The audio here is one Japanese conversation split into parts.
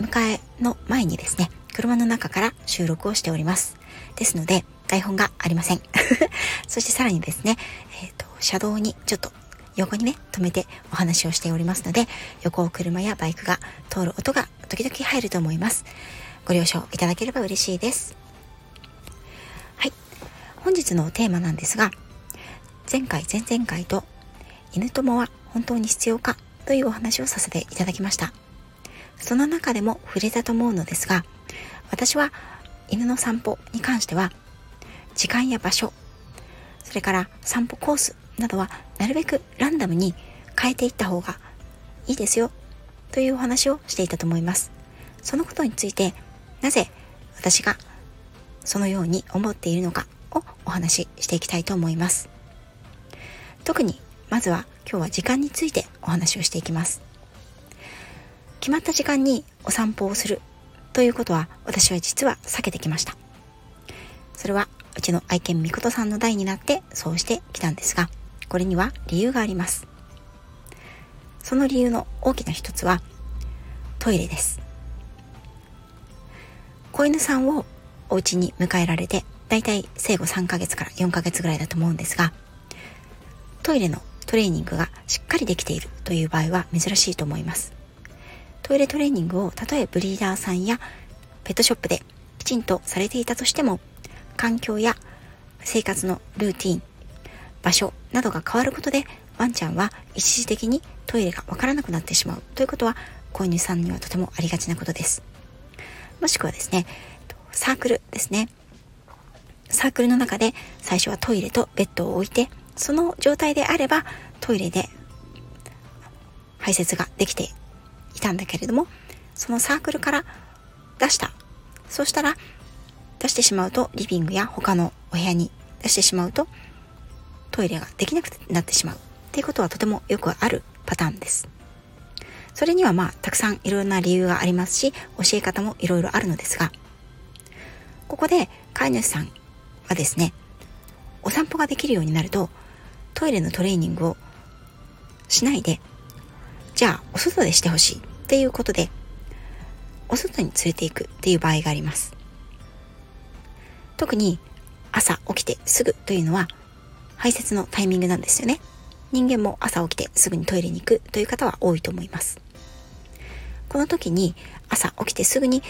迎えの前にですね、車の中から収録をしております。ですので、台本がありません。そしてさらにですね、えっ、ー、と、車道にちょっと横にね、止めてお話をしておりますので、横を車やバイクが通る音が時々入ると思います。ご了承いただければ嬉しいです。はい。本日のテーマなんですが、前回、前々回と、犬友は本当に必要かというお話をさせていただきました。その中でも触れたと思うのですが、私は犬の散歩に関しては、時間や場所、それから散歩コースなどはなるべくランダムに変えていった方がいいですよというお話をしていたと思います。そのことについて、なぜ私がそのように思っているのかをお話ししていきたいと思います。特にまずは今日は時間についてお話をしていきます。決まった時間にお散歩をするということは私は実は避けてきました。それはうちの愛犬みことさんの代になってそうしてきたんですが、これには理由があります。その理由の大きな一つはトイレです。子犬さんをお家に迎えられて、だいたい生後3ヶ月から4ヶ月ぐらいだと思うんですが、トイレのトレーニングがしっかりできているという場合は珍しいと思います。トイレトレーニングをたとえブリーダーさんやペットショップできちんとされていたとしても環境や生活のルーティン場所などが変わることでワンちゃんは一時的にトイレがわからなくなってしまう。ということは子犬さんにはとてもありがちなことです。もしくはですねサークルですね。サークルの中で最初はトイレとベッドを置いてその状態であればトイレで排泄ができてたんだけれども、そのサークルから出した。そうしたら、出してしまうとリビングや他のお部屋に出してしまうとトイレができなくなってしまうっていうことはとてもよくあるパターンです。それにはまあたくさんいろんな理由がありますし教え方もいろいろあるのですがここで飼い主さんはですねお散歩ができるようになるとトイレのトレーニングをしないでじゃあお外でしてほしいっていうことでお外に連れて行くっていう場合があります。特に朝起きてすぐというのは排泄のタイミングなんですよね。人間も朝起きてすぐにトイレに行くという方は多いと思います。この時に朝起きてすぐに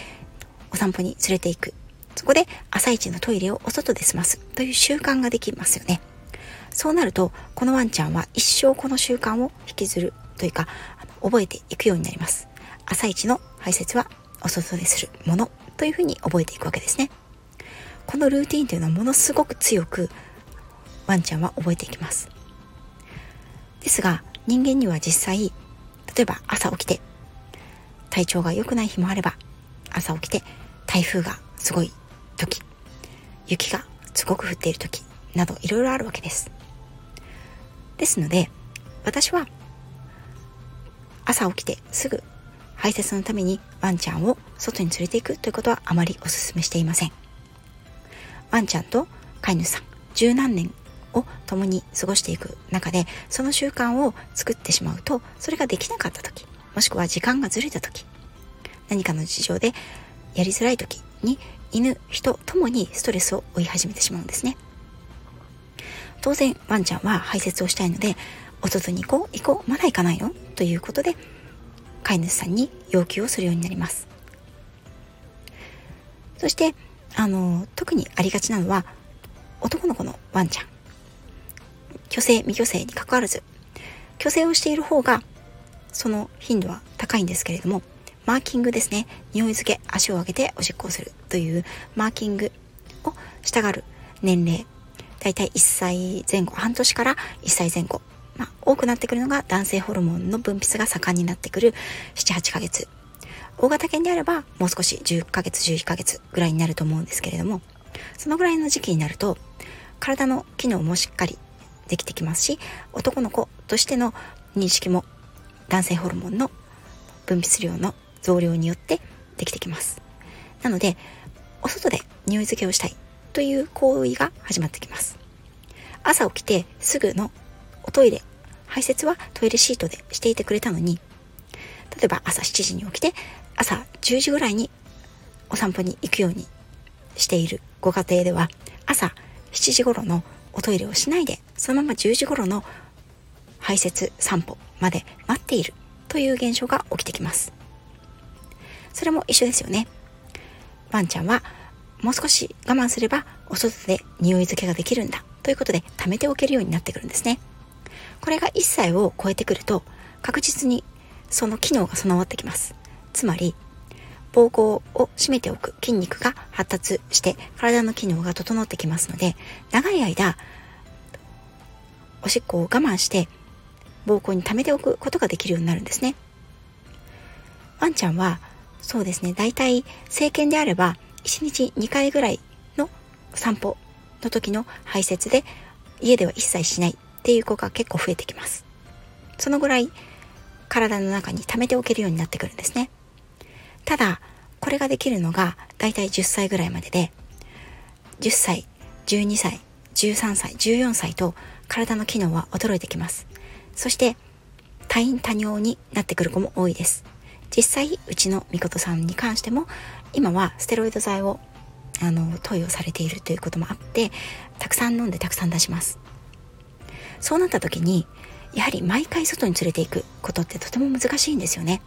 お散歩に連れて行く。そこで朝一のトイレをお外で済ます。という習慣ができますよね。そうなるとこのワンちゃんは一生この習慣を引きずるというか覚えていくようになります。朝一の排泄はお外でするものというふうに覚えていくわけですね。このルーティンというのはものすごく強くワンちゃんは覚えていきます。ですが人間には実際例えば朝起きて体調が良くない日もあれば朝起きて台風がすごい時雪がすごく降っている時などいろいろあるわけです。ですので私は朝起きてすぐ排泄のためにワンちゃんを外に連れて行くということはあまりお勧めしていません。ワンちゃんと飼い主さん、十何年を共に過ごしていく中で、その習慣を作ってしまうと、それができなかった時、もしくは時間がずれた時、何かの事情でやりづらい時に犬、人ともにストレスを追い始めてしまうんですね。当然、ワンちゃんは排泄をしたいので、お外に行こう行こうまだ行かないの？ということで飼い主さんに要求をするようになります。そしてあの特にありがちなのは男の子のワンちゃん。虚勢未虚勢にかかわらず虚勢をしている方がその頻度は高いんですけれどもマーキングですね。匂い付け足を上げておしっこをするというマーキングをしたがる年齢だいたい1歳前後半年から1歳前後まあ、多くなってくるのが男性ホルモンの分泌が盛んになってくる7、8ヶ月。大型犬であればもう少し10ヶ月11ヶ月ぐらいになると思うんですけれどもそのぐらいの時期になると体の機能もしっかりできてきますし男の子としての認識も男性ホルモンの分泌量の増量によってできてきますなのでお外で匂い付けをしたいという行為が始まってきます朝起きてすぐのおトイレ。排泄はトイレシートでしていてくれたのに。例えば朝7時に起きて朝10時ぐらいにお散歩に行くようにしているご家庭では朝7時頃のおトイレをしないでそのまま10時頃の排泄散歩まで待っているという現象が起きてきます。それも一緒ですよね。ワンちゃんはもう少し我慢すればお外で匂い付けができるんだということで貯めておけるようになってくるんですね。これが1歳を超えてくると確実にその機能が備わってきます。つまり膀胱を締めておく筋肉が発達して体の機能が整ってきますので長い間おしっこを我慢して膀胱に溜めておくことができるようになるんですね。ワンちゃんはそうですねだいたい成犬であれば1日2回ぐらいの散歩の時の排泄で家では一切しない。っていう子が結構増えてきます。そのぐらい体の中に溜めておけるようになってくるんですね。ただこれができるのがだいたい10歳ぐらいまでで10歳12歳13歳14歳と体の機能は衰えてきます。そして多陰多尿になってくる子も多いです。実際うちのみことさんに関しても今はステロイド剤をあの投与されているということもあってたくさん飲んでたくさん出します。そうなった時にやはり毎回外に連れていくことってとても難しいんですよね。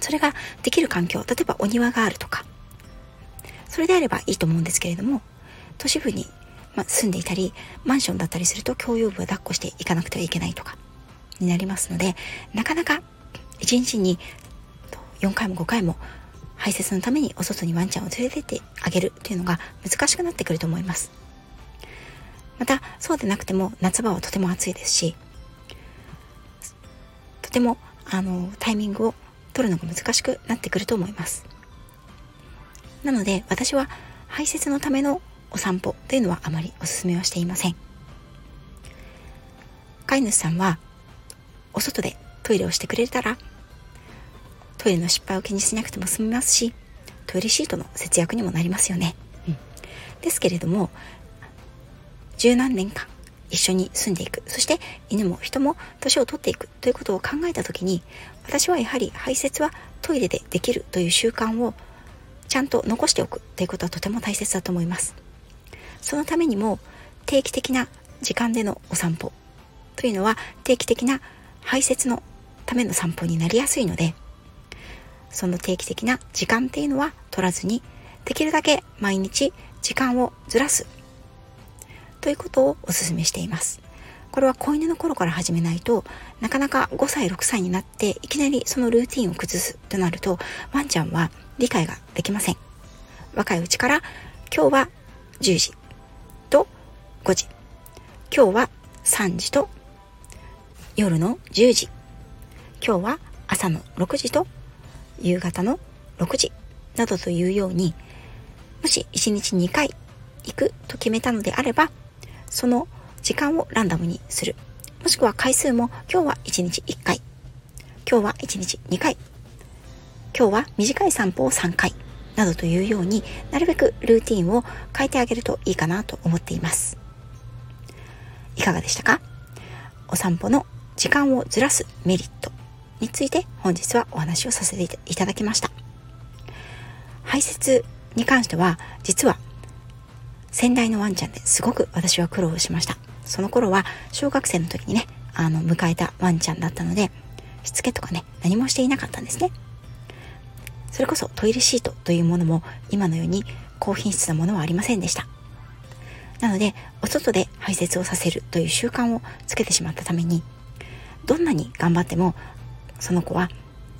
それができる環境例えばお庭があるとか。それであればいいと思うんですけれども都市部に、ま住んでいたりマンションだったりすると共用部は抱っこしていかなくてはいけないとかになりますのでなかなか1日に4回も5回も排泄のためにお外にワンちゃんを連れてってあげるというのが難しくなってくると思います。またそうでなくても夏場はとても暑いですしとてもあのタイミングを取るのが難しくなってくると思います。なので私は排泄のためのお散歩というのはあまりお勧めはしていません。飼い主さんはお外でトイレをしてくれたらトイレの失敗を気にしなくても済みますしトイレシートの節約にもなりますよね、うん、ですけれども十何年間一緒に住んでいく。そして犬も人も年を取っていく。ということを考えた時に私はやはり排泄はトイレでできる。という習慣をちゃんと残しておく。ということはとても大切だと思います。そのためにも定期的な時間でのお散歩。というのは定期的な排泄のための散歩になりやすいのでその定期的な時間っていうのは取らずにできるだけ毎日時間をずらす。ということをお勧めしています。これは子犬の頃から始めないとなかなか5歳6歳になっていきなりそのルーティンを崩すとなるとワンちゃんは理解ができません。若いうちから今日は10時と5時。今日は3時と夜の10時。今日は朝の6時と夕方の6時。などというようにもし1日2回行くと決めたのであればその時間をランダムにする。もしくは回数も今日は1日1回。今日は1日2回。今日は短い散歩を3回。などというようになるべくルーティンを変えてあげるといいかなと思っています。いかがでしたか？お散歩の時間をずらすメリットについて本日はお話をさせていただきました。排泄に関しては実は先代のワンちゃんですごく私は苦労しました。その頃は小学生の時にね、あの、迎えたワンちゃんだったので、しつけとかね、何もしていなかったんですね。それこそトイレシートというものも今のように高品質なものはありませんでした。なので、お外で排泄をさせるという習慣をつけてしまったために、どんなに頑張っても、その子は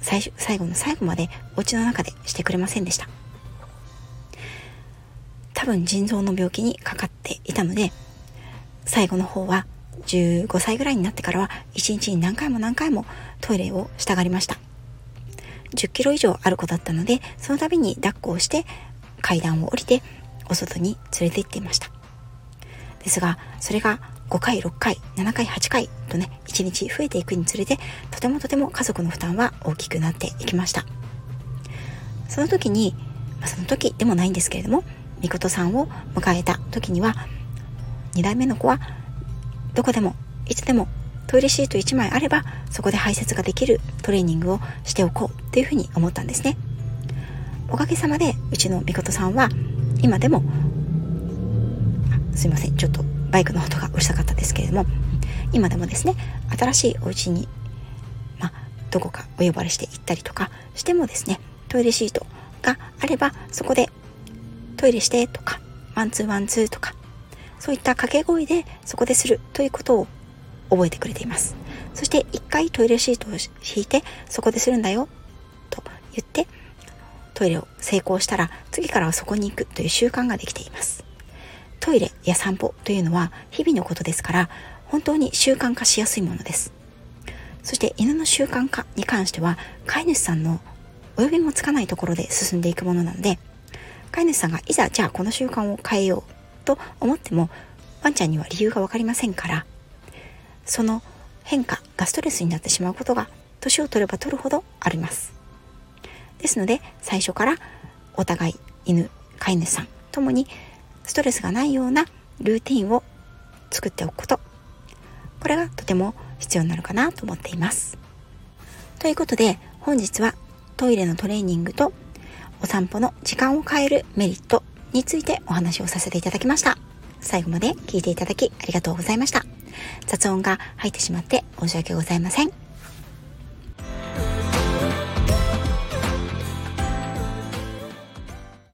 最最後の最後までお家の中でしてくれませんでした。分腎臓の病気にかかっていたので最後の方は15歳ぐらいになってからは1日に何回も何回もトイレをしたがりました。10キロ以上ある子だったのでその度に抱っこをして階段を降りてお外に連れて行っていました。ですがそれが5回6回7回8回とね1日増えていくにつれてとてもとても家族の負担は大きくなっていきました。その時に、まあ、その時でもないんですけれどもみことさんを迎えた時には2代目の子はどこでもいつでもトイレシート1枚あればそこで排泄ができるトレーニングをしておこうっていうふうに思ったんですね。おかげさまでうちのみことさんは今でもすいませんちょっとバイクの音がうるさかったですけれども今でもですね新しいお家にまあどこかお呼ばれして行ったりとかしてもですねトイレシートがあればそこでトイレしてとか one two one two とかそういった掛け声でそこでするということを覚えてくれています。そして一回トイレシートを引いてそこでするんだよと言ってトイレを成功したら次からはそこに行くという習慣ができています。トイレや散歩というのは日々のことですから本当に習慣化しやすいものです。そして犬の習慣化に関しては飼い主さんのお呼びもつかないところで進んでいくものなので飼い主さんがいざじゃあこの習慣を変えようと思ってもワンちゃんには理由が分かりませんからその変化がストレスになってしまうことが年を取れば取るほどあります。ですので最初からお互い犬飼い主さんともにストレスがないようなルーティンを作っておくこと。これがとても必要になるかなと思っています。ということで本日はトイレのトレーニングとお散歩の時間を変えるメリットについてお話をさせていただきました。最後まで聞いていただきありがとうございました。雑音が入ってしまって申し訳ございません。